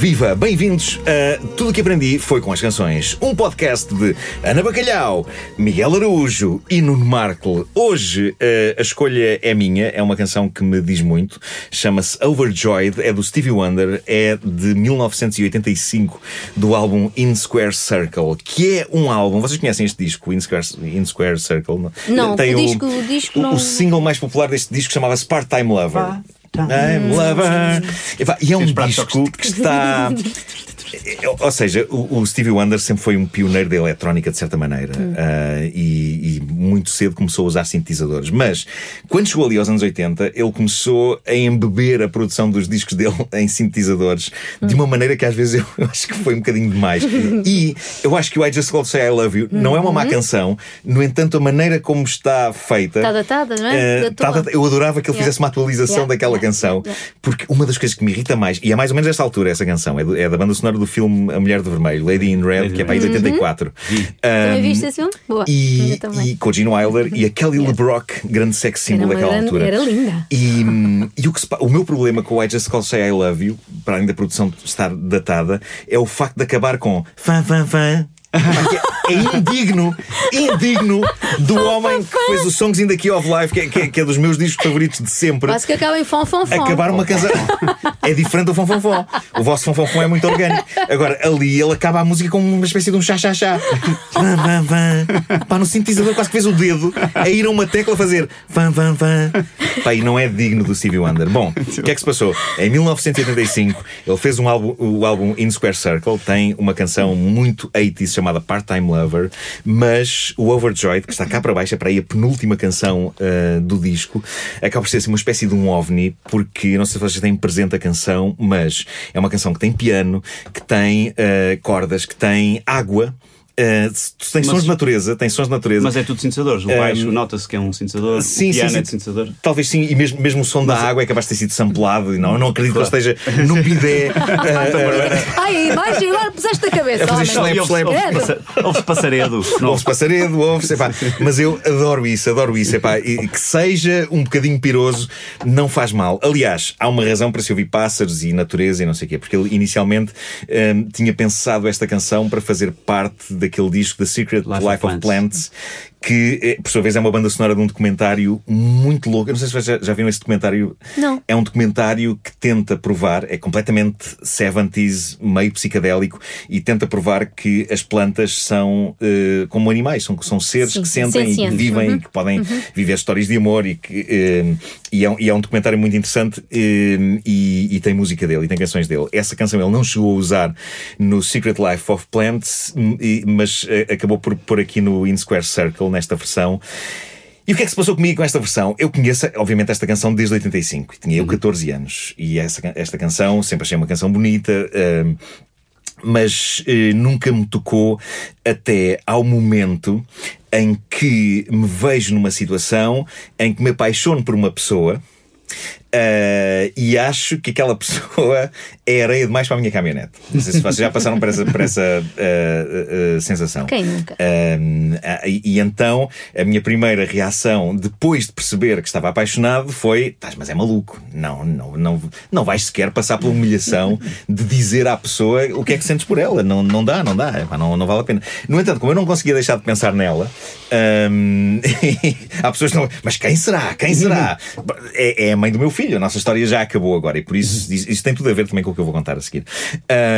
Viva! Bem-vindos a Tudo o que Aprendi Foi com as Canções, um podcast de Ana Bacalhau, Miguel Araújo e Nuno Markle. Hoje uh, a escolha é minha, é uma canção que me diz muito, chama-se Overjoyed, é do Stevie Wonder, é de 1985, do álbum In Square Circle, que é um álbum. Vocês conhecem este disco, In Square, In Square Circle? Não, Tem o disco, o disco o, não. o single mais popular deste disco chamava-se Part-Time Lover. I'm lover. Epá, E é um disco que está. Ou seja, o, Stevie Wonder sempre foi um pioneiro da eletrónica, de certa maneira, Ah, e, e muito cedo começou a usar sintetizadores. Mas quando chegou ali aos anos 80, ele começou a embeber a produção dos discos dele em sintetizadores de uma maneira que às vezes eu, acho que foi um bocadinho demais. E eu acho que o I Just Called Say I Love You não é uma má canção, no entanto, a maneira como está feita. Está datada, não é? Data- eu adorava que ele Yeah. fizesse uma atualização Yeah, daquela yeah, canção, porque uma das coisas que me irrita mais, e é mais ou menos esta altura essa canção, é, do- é da banda sonora do filme A Mulher de Vermelho, Lady in Red, Lady que é para aí de Red. 84. Também Um, viste esse filme? Boa. e, também. e com o Gene Wilder e a Kelly LeBrock, grande sex symbol daquela grande- altura. era linda. E, e o, que se o meu problema com o I Just Call Say I Love You, para além da produção estar datada, é o facto de acabar com fã, fã, fã. É- indigno, indigno do homem que fez o Songs in the Key of Life, que é, que é- que é dos meus discos favoritos de sempre. Quase que acaba em fom, fom, fom. Acabar uma canção. É diferente do fonfonfon. O vosso fonfonfon é muito orgânico. Agora, ali ele acaba a música com uma espécie de um chá-chá-chá. Pá, no sintetizador quase que fez o dedo a ir a uma tecla fazer vam, vam, vam. Pá, e não é digno do Stevie Wonder. Bom, o que é que se passou? Em 1985, ele fez um álbum, o álbum In Square Circle, tem uma canção muito 80s chamada Part-Time Lover, mas o Overjoyed, que está cá para baixo, é para aí a penúltima canção ah, do disco, acaba por ser assim, uma espécie de um ovni, porque não sei se vocês têm presente a canção, mas é uma canção que tem piano, que tem ah, cordas, que tem água. Ah, tu tens sons de natureza, tem sons de natureza. Mas é tudo sintetizadores. O baixo nota-se que é um sintetizador. Sim, o sim, piano sim. é de sintetizador. Talvez sim, e mesmo, mesmo o som da água é capaz de ter sido samplado. E não, eu não acredito que ele esteja no bidé. ah, Ai, vais, agora puseste a cabeça. Credo. Ouve-se passaredo. Ouve-se passaredo, ouve-se. Mas eu adoro isso, adoro isso. Epá. E que seja um bocadinho piroso, não faz mal. Aliás, há uma razão para se ouvir pássaros e natureza e não sei o quê, porque ele inicialmente hum, tinha pensado esta canção para fazer parte daquele disco The Secret Life, Life of of Plants. Que, eh, por sua vez, é uma banda sonora de um documentário muito louco. Eu não sei se vocês já, já viram esse documentário. Não. É um documentário que tenta provar, é completamente 70s, meio psicadélico, e tenta provar que as plantas são eh, como animais, são, são seres Sim, que sentem e que vivem Uhum. e que podem viver histórias de amor e que eh, e, é, um- e é um documentário muito interessante eh, e, e tem música dele e tem canções dele. Essa canção ele não chegou a usar no Secret Life of Plants, hum, mas acabou por pôr aqui no In Square Circle, nesta versão. E o que é que se passou comigo com esta versão? Eu conheço, obviamente, esta canção desde 85. Tinha eu 14 anos. E essa, esta canção sempre achei uma canção bonita. hum, mas eh, nunca me tocou até ao momento em que me vejo numa situação em que me apaixono por uma pessoa. Eh, e acho que aquela pessoa é areia demais para a minha caminhonete. Não sei se vocês já passaram por essa, por essa eh, eh, sensação. Quem nunca? Ah, e, e então a minha primeira reação, depois de perceber que estava apaixonado, foi: estás, mas é maluco. Não, não, não, não vais sequer passar pela humilhação de dizer à pessoa o que é que sentes por ela. Não, não dá, não dá, não, não vale a pena. No entanto, como eu não conseguia deixar de pensar nela, um, há pessoas que não. Mas quem será? Quem será? É, é a mãe do meu filho. A nossa história já acabou agora e por isso isso, isso tem tudo a ver também com o que eu vou contar a seguir.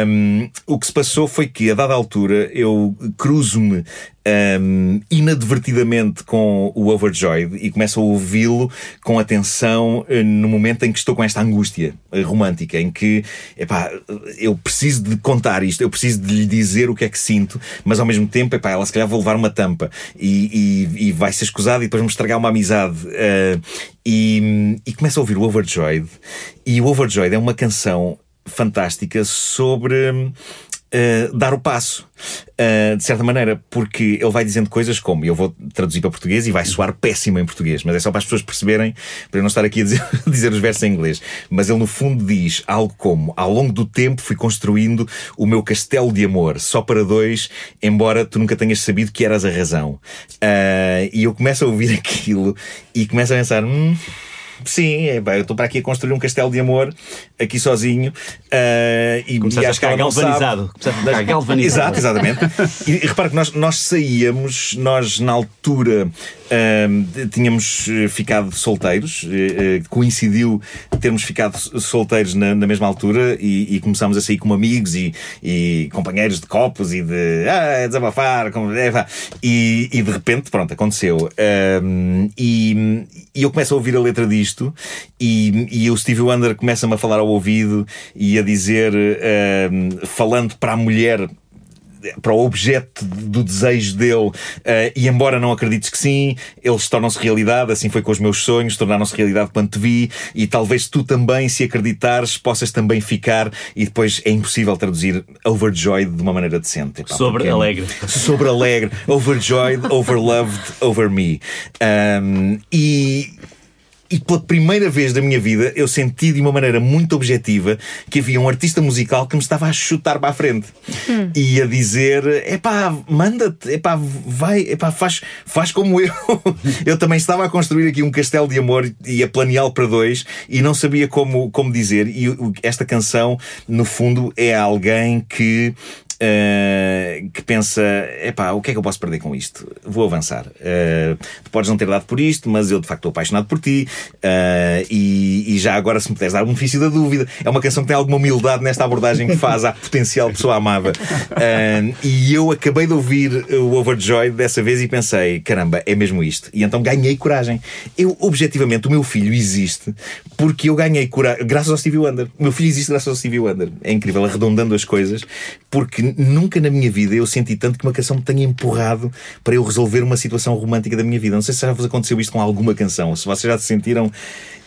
Um, o que se passou foi que, a dada altura, eu cruzo-me um, inadvertidamente com o Overjoyed e começo a ouvi-lo com atenção eh, no momento em que estou com esta angústia eh, romântica, em que epá, eu preciso de contar isto, eu preciso de lhe dizer o que é que sinto, mas ao mesmo tempo epá, ela se calhar vou levar uma tampa e, e, e vai ser escusada e depois me estragar uma amizade. eh, e, e começo a ouvir o Overjoyed, e o Overjoyed é uma canção fantástica sobre. Uh, dar o passo. Uh, de certa maneira, porque ele vai dizendo coisas como, eu vou traduzir para português e vai soar péssimo em português, mas é só para as pessoas perceberem, para eu não estar aqui a dizer, dizer os versos em inglês. Mas ele no fundo diz algo como: Ao longo do tempo fui construindo o meu castelo de amor, só para dois, embora tu nunca tenhas sabido que eras a razão. Uh, e eu começo a ouvir aquilo e começo a pensar: hum, sim, é, pá, eu estou para aqui a construir um castelo de amor, aqui sozinho. ah, e, Começaste e a ficar galvanizado. Começaste a ficar galvanizado. Exato, exatamente. E, e repare que nós, nós saíamos, nós na altura ahm, tínhamos eh, ficado solteiros, eh, coincidiu termos ficado solteiros na, na mesma altura e, e começámos a sair como amigos e, e companheiros de copos e de ah, desabafar, como, é, e, e de repente, pronto, aconteceu. Ahm, e, eu começo a ouvir a letra disto e, o Stevie Wonder começa-me a falar ao ouvido e a dizer, falando para a mulher para o objeto do desejo dele, eh, e embora não acredites que sim, eles tornam-se realidade. Assim foi com os meus sonhos, tornaram-se realidade quando te vi, e talvez tu também, se acreditares, possas também ficar. E depois é impossível traduzir overjoyed de uma maneira decente. Epá, Sobre porque é- alegre. Sobre alegre, overjoyed, overloved, over me. Um, e. E pela primeira vez da minha vida eu senti de uma maneira muito objetiva que havia um artista musical que me estava a chutar para a frente e a dizer: epá, manda-te, epá, vai, epá, faz, faz como eu. eu também estava a construir aqui um castelo de amor e a planeá-lo para dois e não sabia como, como dizer. E esta canção, no fundo, é alguém que. Uh, que pensa, epá, o que é que eu posso perder com isto? Vou avançar. Uh, tu podes não ter dado por isto, mas eu de facto estou apaixonado por ti. uh, e, e já agora, se me puderes dar o benefício da dúvida, é uma canção que tem alguma humildade nesta abordagem que faz à potencial pessoa amada. E eu acabei de ouvir o Overjoyed dessa vez e pensei, caramba, é mesmo isto. E então ganhei coragem. Eu, objetivamente, o meu filho existe porque eu ganhei coragem, graças ao Stevie Wonder. O meu filho existe graças ao Stevie Wonder. É incrível, arredondando as coisas, porque nunca na minha vida eu senti tanto que uma canção me tenha empurrado para eu resolver uma situação romântica da minha vida. Não sei se já vos aconteceu isto com alguma canção, ou se vocês já se sentiram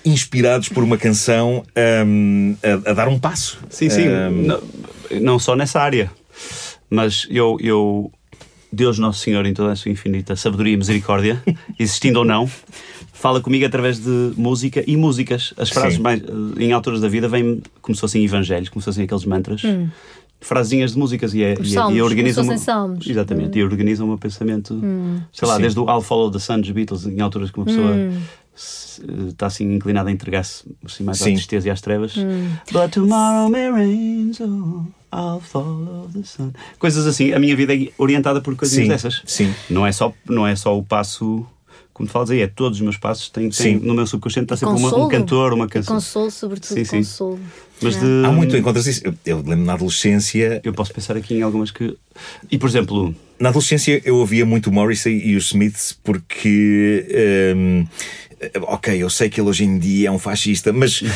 inspirados por uma canção hum, a, a dar um passo. Sim, sim. Hum, Não, não só nessa área. Mas eu, eu. Deus Nosso Senhor, em toda a sua infinita sabedoria e misericórdia, existindo ou não, fala comigo através de música e músicas. As frases Sim. mais, eh, em alturas da vida vêm como se fossem evangelhos, como se fossem aqueles mantras. Frasinhas de músicas e, é, Os e, salmos, e organizam. Exatamente, e organizam o meu pensamento, sei lá, Sim. desde o I'll Follow the Sun dos Beatles, em alturas que uma pessoa se- está assim inclinada a entregar-se assim, mais à Sim. tristeza e às trevas. But tomorrow may rain, so I'll follow the sun. Coisas assim, a minha vida é orientada por coisas Sim, dessas. sim. Não é só, não é só o passo. Como tu falas aí, é todos os meus passos. Tem, tem- no meu subconsciente está sempre uma- um cantor, uma canção. Consolo, sobretudo Sim, sim. consolo. Mas É. de, Há muito, encontras isso. Eu, eu lembro na adolescência, Eu posso pensar aqui em algumas que. E por exemplo, Na adolescência eu ouvia muito o Morrissey e os Smiths porque. hum, ok, eu sei que ele hoje em dia é um fascista, mas. hum,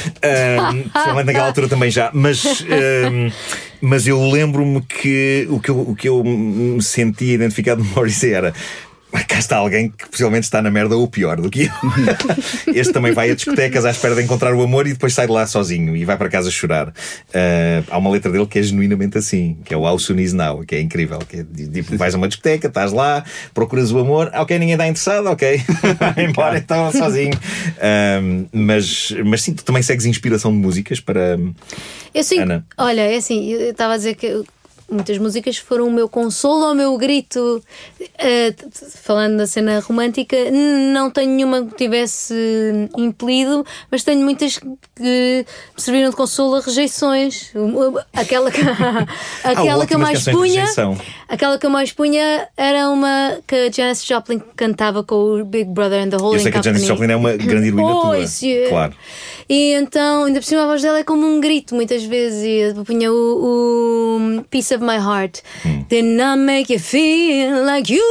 Principalmente naquela altura também já. Mas. hum, mas eu lembro-me que o que eu, o que eu me sentia identificado no Morrissey era. "Ah, Cá está alguém que possivelmente está na merda ou pior do que eu. este também vai a discotecas à espera de encontrar o amor e depois sai de lá sozinho e vai para casa chorar. Ah, há uma letra dele que é genuinamente assim, que é o How Soon Is Now, que é incrível. Que é, tipo, vais a uma discoteca, estás lá, procuras o amor, ok, ninguém está interessado, ok, vai embora então sozinho. Ah, mas, mas sim, tu também segues inspiração de músicas para. Eu sim, Ana. olha, é assim, eu estava a dizer que muitas músicas foram o meu consolo ou o meu grito. T- falando da cena romântica, não tenho nenhuma que tivesse impelido, mas tenho muitas que me serviram de consolo a rejeições. Aquela que, aquela que eu mais punha. Aquela que eu mais punha era uma que a Janis Joplin cantava com o Big Brother and the Holding Eu sei que a Company. Janis Joplin é uma grande heroína Oh, tua. é- Claro. E então, ainda por cima, a voz dela é como um grito, muitas vezes. E punha o, o Piece of My Heart. Didn't I make you feel like you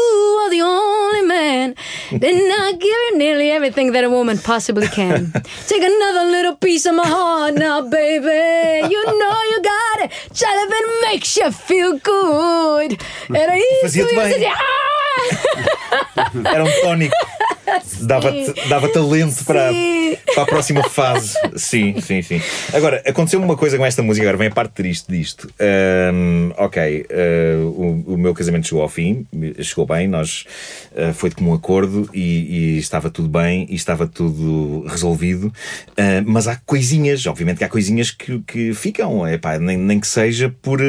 are the only man? Didn't I give you nearly everything that a woman possibly can? Take another little piece of my heart now, baby. You know you got it. If it makes you feel good. Era isso. Fazia-te eu bem. dizia, "Ah!" Era um tónico. Dava-te dava talento para, Sim. para a próxima fase. Sim, sim, sim. Agora, aconteceu uma coisa com esta música, agora vem a parte triste disto. Ahm, ok, ah, o, o meu casamento chegou ao fim, chegou bem, nós ah, foi de comum acordo e, e estava tudo bem e estava tudo resolvido. Ah, mas há coisinhas, obviamente que há coisinhas que, que ficam, epá, nem, nem que seja por,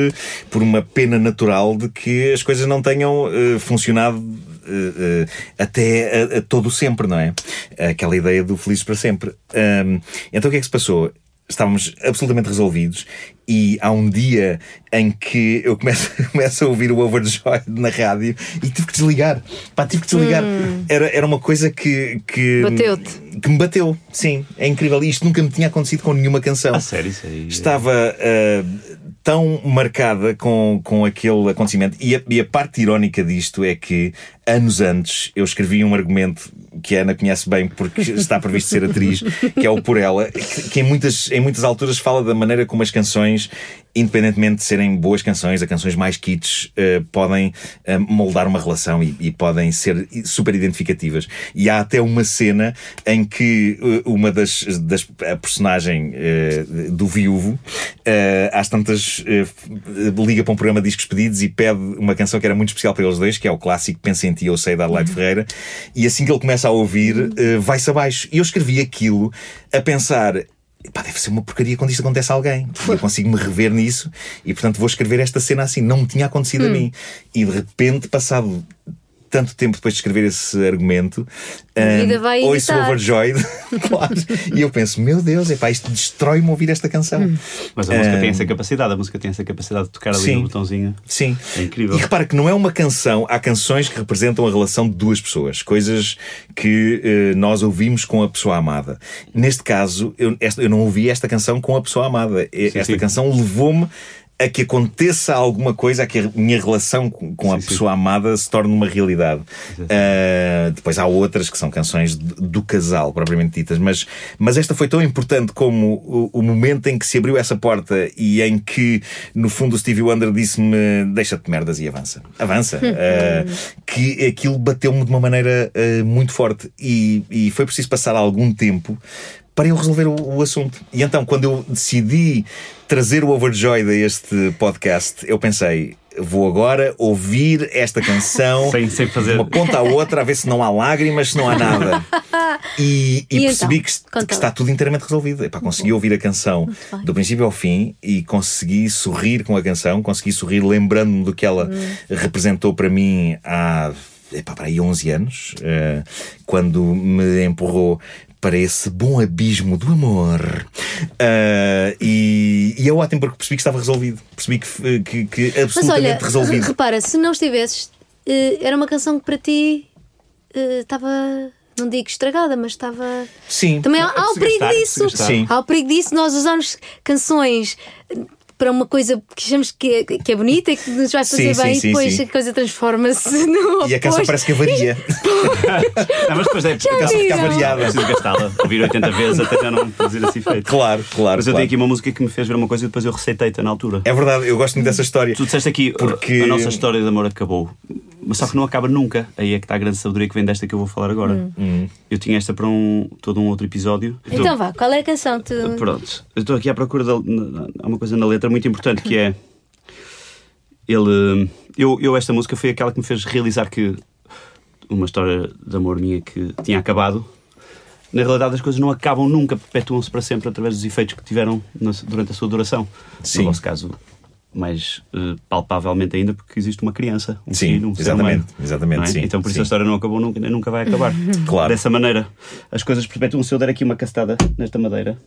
por uma pena natural de que as coisas não tenham funcionado até a, a todo sempre, não é? aquela ideia do felizes para sempre. Um, então o que é que se passou? Estávamos absolutamente resolvidos e há um dia em que eu começo, começo a ouvir o Overjoyed na rádio e tive que desligar. Pá, tive que desligar. Hum. Era, era uma coisa que. que Bateu-te. Que me bateu, sim. É incrível. E isto nunca me tinha acontecido com nenhuma canção. A sério, isso aí. Estava uh, tão marcada com, com aquele acontecimento. E a, e a parte irónica disto é que, anos antes, eu escrevi um argumento que a Ana conhece bem porque está previsto ser atriz, que é o Por Ela, que, em, muitas, em muitas alturas fala da maneira como as canções independentemente de serem boas canções, a canções mais kits, uh, podem uh, moldar uma relação e, e, podem ser super identificativas. E há até uma cena em que uh, uma das, das a personagem do viúvo, às tantas, liga para um programa de discos pedidos e pede uma canção que era muito especial para eles dois, que é o clássico Pensa em Ti, Eu Sei, da Adelaide. Ferreira. E assim que ele começa a ouvir, vai-se abaixo. E eu escrevi aquilo a pensar Pá, deve ser uma porcaria quando isto acontece a alguém. Eu consigo me rever nisso e, portanto, vou escrever esta cena assim. Não me tinha acontecido hum. a mim. E de repente, passado tanto tempo depois de escrever esse argumento, um, ouço Overjoyed, claro, e eu penso, meu Deus, epá, isto destrói-me ouvir esta canção. Hum. Mas a música um, tem essa capacidade, a música tem essa capacidade de tocar ali sim, no botãozinho. Sim. É incrível. E repara que não é uma canção, há canções que representam a relação de duas pessoas, coisas que uh, nós ouvimos com a pessoa amada. Neste caso, eu, esta, eu não ouvi esta canção com a pessoa amada. Sim, esta sim. canção levou-me a que aconteça alguma coisa, a que a minha relação com, a sim, pessoa sim. amada se torne uma realidade. Uh, depois há outras que são canções do casal, propriamente ditas, mas, mas esta foi tão importante como o, o, momento em que se abriu essa porta e em que, no fundo, o Stevie Wonder disse-me: Deixa-te merdas e avança. Avança. Uh, que aquilo bateu-me de uma maneira uh, muito forte e, e foi preciso passar algum tempo para eu resolver o, o, assunto. E então, quando eu decidi trazer o Overjoyed a este podcast, eu pensei. Vou agora ouvir esta canção sem, sem fazer. uma ponta à outra, a ver se não há lágrimas, se não há nada. E, e, e percebi então? que, que, está tudo inteiramente resolvido. Epá, consegui ouvir a canção do princípio ao fim e consegui sorrir com a canção, consegui sorrir lembrando-me do que ela hum. representou para mim há epá, para aí 11 anos, uh, quando me empurrou para esse bom abismo do amor. Uh, e, e é ótimo porque percebi que estava resolvido. Percebi que, que, que absolutamente Mas olha, resolvido. Repara, se não estivesses, uh, era uma canção que para ti uh, estava não digo estragada, mas estava. Sim. Também há, há o perigo disso. Sim. Há o perigo disso nós usarmos canções para uma coisa que achamos que é, que é bonita e que nos vai fazer sim, bem sim, e depois sim, a coisa transforma-se no. E a canção parece que avaria. não, mas depois é a canção fica variada. Preciso gastá-la, ouvir 80 vezes até já não fazer assim feito. Claro, claro. Mas eu claro. tenho aqui uma música que me fez ver uma coisa e depois eu receitei-te na altura. É verdade, eu gosto muito dessa história. Tu disseste aqui, porque... a nossa história de amor acabou. Mas só que não acaba nunca. Aí é que está a grande sabedoria que vem desta que eu vou falar agora. Hum. hum. Eu tinha esta para um, todo um outro episódio. Então estou... vá, qual é a canção? Tu... Pronto, eu estou aqui à procura de há uma coisa na letra muito importante que é. Ele. Eu, eu, esta música foi aquela que me fez realizar que uma história de amor minha que tinha acabado. Na realidade, as coisas não acabam nunca, perpetuam-se para sempre através dos efeitos que tiveram durante a sua duração. Sim. No vosso caso, mais uh, palpavelmente ainda porque existe uma criança, um sim, filho, um exatamente, exatamente, é? sim, Então por isso sim. a história não acabou nunca, nunca vai acabar. claro. Dessa maneira, as coisas perpetuam. Se eu der aqui uma castada nesta madeira,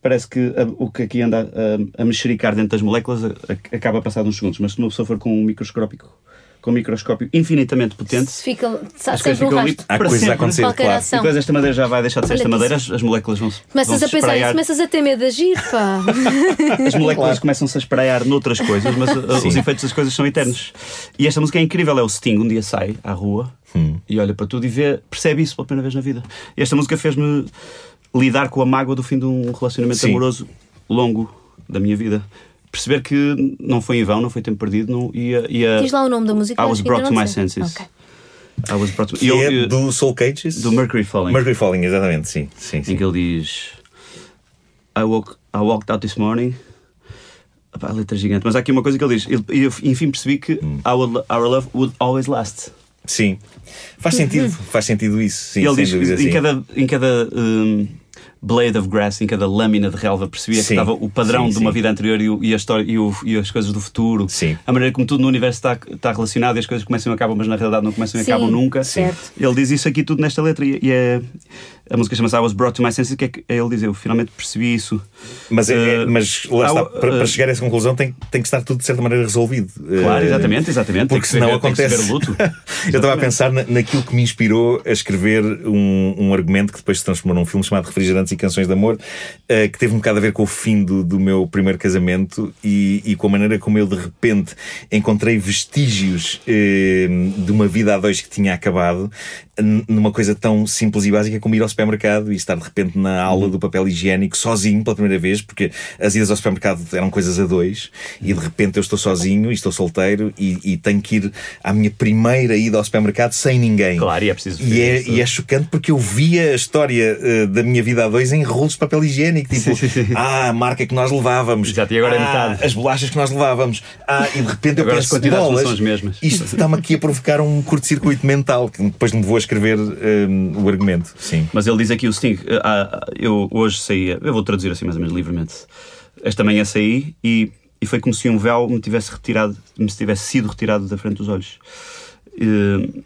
parece que a, o que aqui anda a, a mexericar dentro das moléculas a, a, acaba passado uns segundos, mas se uma pessoa for com um microscópico com um microscópio infinitamente potente. Se fica, as coisas ficam ali Há coisas a acontecer, claro. Ação. E depois esta madeira já vai deixar de ser esta madeira, as, as moléculas vão se Começas vão a pensar isso, começas a ter medo de agir, pá. As moléculas claro. começam-se a espraiar noutras coisas, mas uh, os efeitos das coisas são eternos. E esta música é incrível, é o Sting, um dia sai à rua hum. e olha para tudo e vê, percebe isso pela primeira vez na vida. E esta música fez-me lidar com a mágoa do fim de um relacionamento Sim. amoroso longo da minha vida perceber que não foi em vão, não foi tempo perdido. Não, ia, ia, Diz lá o nome da música. I was brought to my senses. Okay. I was brought to... Que eu, é eu, do Soul Cages? Do Mercury Falling. Mercury Falling, exatamente, sim. sim, sim. Em que ele diz I, woke, I walked out this morning a letra gigante, mas há aqui uma coisa que ele diz. E enfim percebi que hum. our, our love would always last. Sim, faz sentido, faz sentido isso. Sim, ele diz em assim. cada, em cada um, blade of grass, em cada lâmina de relva, percebia Sim, que estava o padrão sim, de uma sim. vida anterior e, o- e a história e, o- e as coisas do futuro. Sim. A maneira como tudo no universo está, está relacionado e as coisas começam e acabam, mas na realidade não começam e Sim, acabam nunca. certo. Ele diz isso aqui tudo nesta letra e, e é, a música chama-se I Was Brought to My Senses, que é que ele diz, eu finalmente percebi isso. Mas, é- é- Eh, mas lá está, há- para, para eh, chegar a essa conclusão tem, tem que estar tudo de certa maneira resolvido. Claro, Eh, exatamente, exatamente. Tem Porque que se senão ver- tem acontece. o luto. Eu estava a pensar na- naquilo que me inspirou a escrever um, um argumento que depois se transformou num filme chamado Refrigerantes e Canções de Amor, que teve um bocado a ver com o fim do, do meu primeiro casamento e, e com a maneira como eu de repente encontrei vestígios de uma vida a dois que tinha acabado numa coisa tão simples e básica como ir ao supermercado e estar de repente na aula do papel higiênico sozinho pela primeira vez, porque as idas ao supermercado eram coisas a dois e de repente eu estou sozinho e estou solteiro e, e tenho que ir à minha primeira ida ao supermercado sem ninguém. Claro, e é preciso E é, e é chocante porque eu via a história eh, da minha vida a dois em rolos de papel higiênico. Tipo, ah, a marca que nós levávamos. Exato, e agora é ah, metade. As bolachas que nós levávamos. Ah, e de repente eu Agora as penso, quantidades não bolas, são as mesmas. Isto está-me aqui a provocar um curto-circuito mental que depois me vou escrever eh, o argumento. Sim. Mas ele diz aqui o Sting, eh, ah, eu hoje saí, eu vou traduzir assim mais ou menos livremente. Esta manhã saí e, e foi como se um véu me tivesse retirado, me tivesse sido retirado da frente dos olhos. Eh,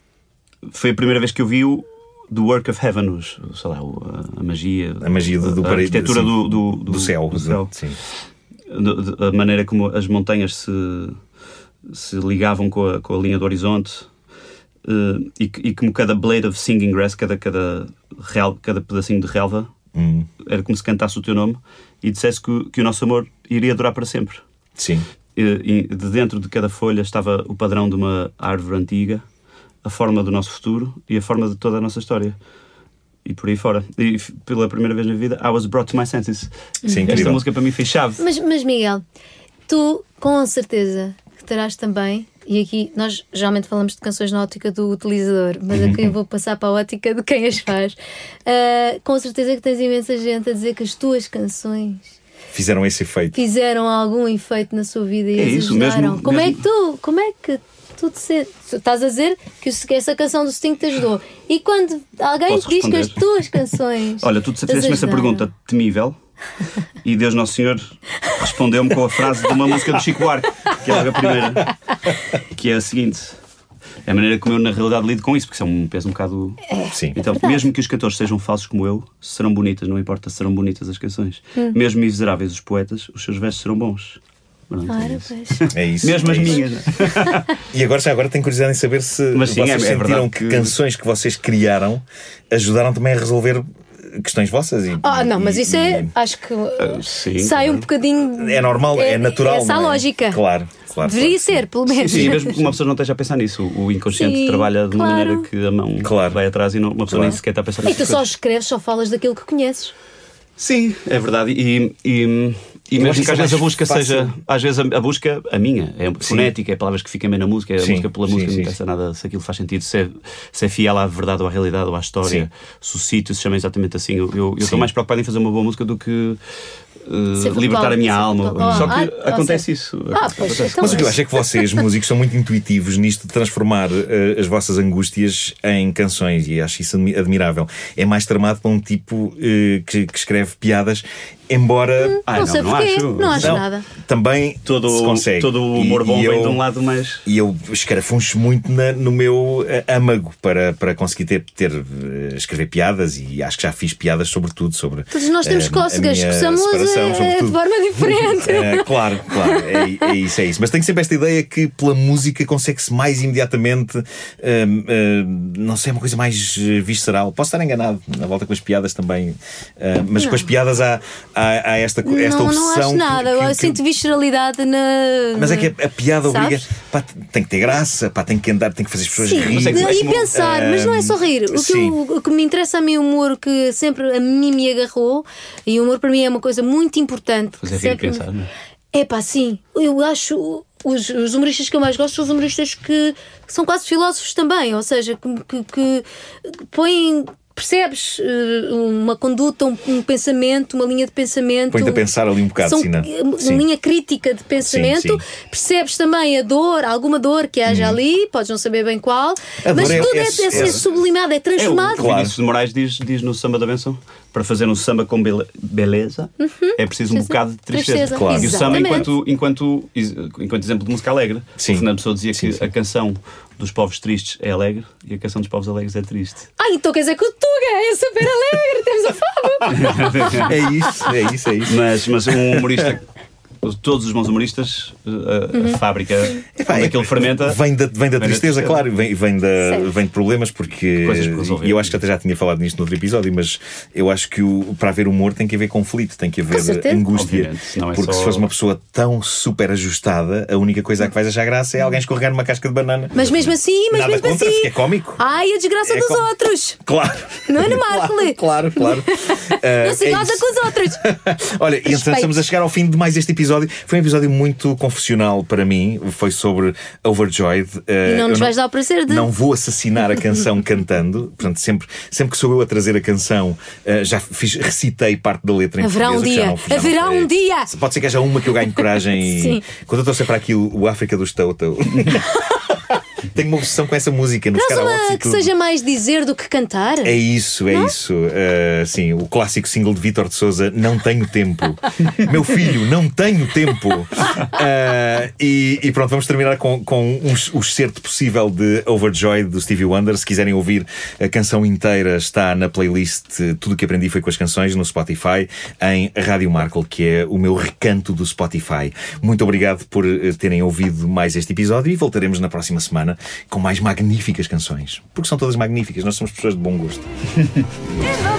foi a primeira vez que eu vi o The Work of Heaven, os, sei lá, a, a magia, A magia do, do a paraíso, arquitetura sim, do, do, do céu. do céu. Sim. Do- do- a maneira como as montanhas se, se ligavam com a, com a linha do horizonte eh, e, que- e como cada blade of singing grass, cada, cada, rel, cada pedacinho de relva, Hum, era como se cantasse o teu nome e dissesse que, o- que o nosso amor iria durar para sempre. sim. E, e de dentro de cada folha estava o padrão de uma árvore antiga, a forma do nosso futuro e a forma de toda a nossa história. E por aí fora. E pela primeira vez na vida, I was brought to my senses. É Esta incrível. música para mim foi chave. Mas, mas Miguel, tu com certeza que terás também, e aqui nós geralmente falamos de canções na ótica do utilizador, mas aqui eu vou passar para a ótica de quem as faz. Ah, com certeza que tens imensa gente a dizer que as tuas canções Fizeram esse efeito. fizeram algum efeito na sua vida e É as isso, ajudaram. mesmo- como é mesmo- que tu, como é que tu te sentes? Estás a dizer que essa canção do Sting te ajudou. E quando alguém Posso te diz que as responder? tuas canções. Olha, tu te fizeste-me essa pergunta temível e Deus Nosso Senhor respondeu-me com a frase de uma música do Chico Buarque, que é logo a primeira, que é a seguinte. É a maneira como eu, na realidade, lido com isso, porque isso é um peso um bocado. Sim. Então, mesmo que os cantores sejam falsos como eu, serão bonitas, não importa, serão bonitas as canções. Hum. Mesmo miseráveis os poetas, os seus versos serão bons. Pronto, é pois. É isso. Mesmo é as isso. minhas. E agora já agora tenho curiosidade em saber se Mas sim, vocês é- é sentiram que, que- canções que vocês criaram ajudaram também a resolver questões vossas. E, Ah, não, mas e- isso é. e- Acho que uh, sim, sai um claro. bocadinho. É normal, é, natural. Essa a é? lógica. Claro, claro. Deveria claro. ser, pelo menos. Sim, mesmo que uma pessoa não esteja a pensar nisso, o inconsciente Sim, trabalha de uma claro. maneira que a mão Claro. vai atrás e não, uma pessoa Claro. nem sequer está a pensar E tu só escreves, só falas daquilo que conheces. Sim, é verdade. E, e, e mesmo que às vezes a busca fácil. seja. Às vezes a, a busca, a minha, é fonética, é palavras que ficam bem na música, é a Sim, música pela sim, música, sim, não interessa nada se aquilo faz sentido, se é, se é fiel à verdade ou à realidade ou à história, Sim. se o sítio se chama exatamente assim. Eu eu- estou mais preocupado em fazer uma boa música do que. Ser libertar a minha alma. Só que Ah, acontece sei. isso. Ah, pois, Acontece. então Mas o que eu é. acho é que vocês, músicos, são muito intuitivos nisto de transformar eh, as vossas angústias em canções e acho isso admi- admirável. É mais tramado para um tipo eh, que, que escreve piadas, embora. Ah, não sei não porquê, acho. não acho Não, nada. Também Todo, se consegue. todo o humor E- bom e vem eu- de um lado mais. E eu escarafuncho muito na- no meu eh, âmago para, para conseguir ter, ter, eh, escrever piadas e acho que já fiz piadas sobre tudo. Sobre, Todos nós temos a cócegas, separação, eh, sobretudo. de forma diferente. É, claro, claro, é, é isso, é isso. Mas tenho sempre esta ideia que pela música consegue-se mais imediatamente, hum, hum, não sei, uma coisa mais visceral. Posso estar enganado, na volta com as piadas também, mas com as piadas há, há, há esta, esta não, obsessão. não acho nada. que- eu que- sinto visceralidade na. mas é que a, a piada obriga. Sabes? Pá, tem que ter graça, pá, tem que andar, tem que fazer as pessoas Sim. Mas é que e pensar, mas não é só rir. O que, eu- o que me interessa a mim, o humor que sempre a mim me agarrou, e o humor para mim é uma coisa muito importante. Fazer rir e pensar, não é? É pá, sim. Eu acho. Os, os humoristas que eu mais gosto são os humoristas que, que são quase filósofos também, ou seja, que, que, que põem percebes eh, uma conduta, um, um pensamento, uma linha de pensamento. Põe-te a pensar ali um bocado, São, Sina. Uma Sim. linha crítica de pensamento. Sim, sim. Percebes também a dor, alguma dor que haja ali, podes não saber bem qual, A mas é- tudo é, é- é, ser é- sublimado, é É, o transformado. Claro. Vinícius de Moraes diz, diz no Samba da Benção para fazer um samba com bele- beleza é preciso um Uhum. Bocado de tristeza. Tristeza, Claro. E o samba, enquanto, enquanto, enquanto exemplo de música alegre, Sim. o Fernando Pessoa dizia Sim, que sim. a canção dos povos tristes é alegre e a canção dos povos alegres é triste. Ah, então quer dizer que o Tuga é super alegre, temos o Fábio. É isso, é isso, é isso. Mas, mas um humorista, todos os bons humoristas, a, Uhum. a fábrica Epá, onde é- aquilo fermenta. Vem da, vem da tristeza, claro, vem, vem, da, vem de problemas, porque e eu acho que até já tinha falado nisto no outro episódio, mas eu acho que o, para haver humor tem que haver conflito, tem que haver angústia. É porque só- se fores uma pessoa tão super ajustada, a única coisa a que vais achar graça é alguém escorregar numa casca de banana. Mas mesmo assim, mas Nada mesmo contra, assim. é cómico. Ai, a desgraça É dos com- outros. Claro. Não é no Claro, Markle. claro, claro. Ah, Não se é goza com os outros. Olha, e então estamos a chegar ao fim de mais este episódio. Foi um episódio muito confessional para mim. Foi sobre Overjoyed. Eh, E não nos vais dar o prazer de. Não vou assassinar a canção cantando. Portanto, sempre, sempre que sou eu a trazer a canção, eh, já fiz, recitei parte da letra em Haverá um dia. não- não Haverá um dia. Pode ser que haja uma que eu ganhe coragem e. Sim. Quando eu trouxer para aqui o, África dos Toto. Tenho uma obsessão com essa música nos Traz uma que seja mais dizer do que cantar. É isso, é isso. Uh, sim, o clássico single de Vítor de Souza, Não Tenho Tempo. Meu filho, não tenho tempo. Uh, e, e pronto, vamos terminar com, com um, o excerto possível de Overjoyed do Stevie Wonder. Se quiserem ouvir a canção inteira, está na playlist Tudo o que aprendi foi com as canções no Spotify, em Rádio Markle, que é o meu recanto do Spotify. Muito obrigado por eh, terem ouvido mais este episódio e voltaremos na próxima semana com mais magníficas canções. Porque são todas magníficas, nós somos pessoas de bom gosto.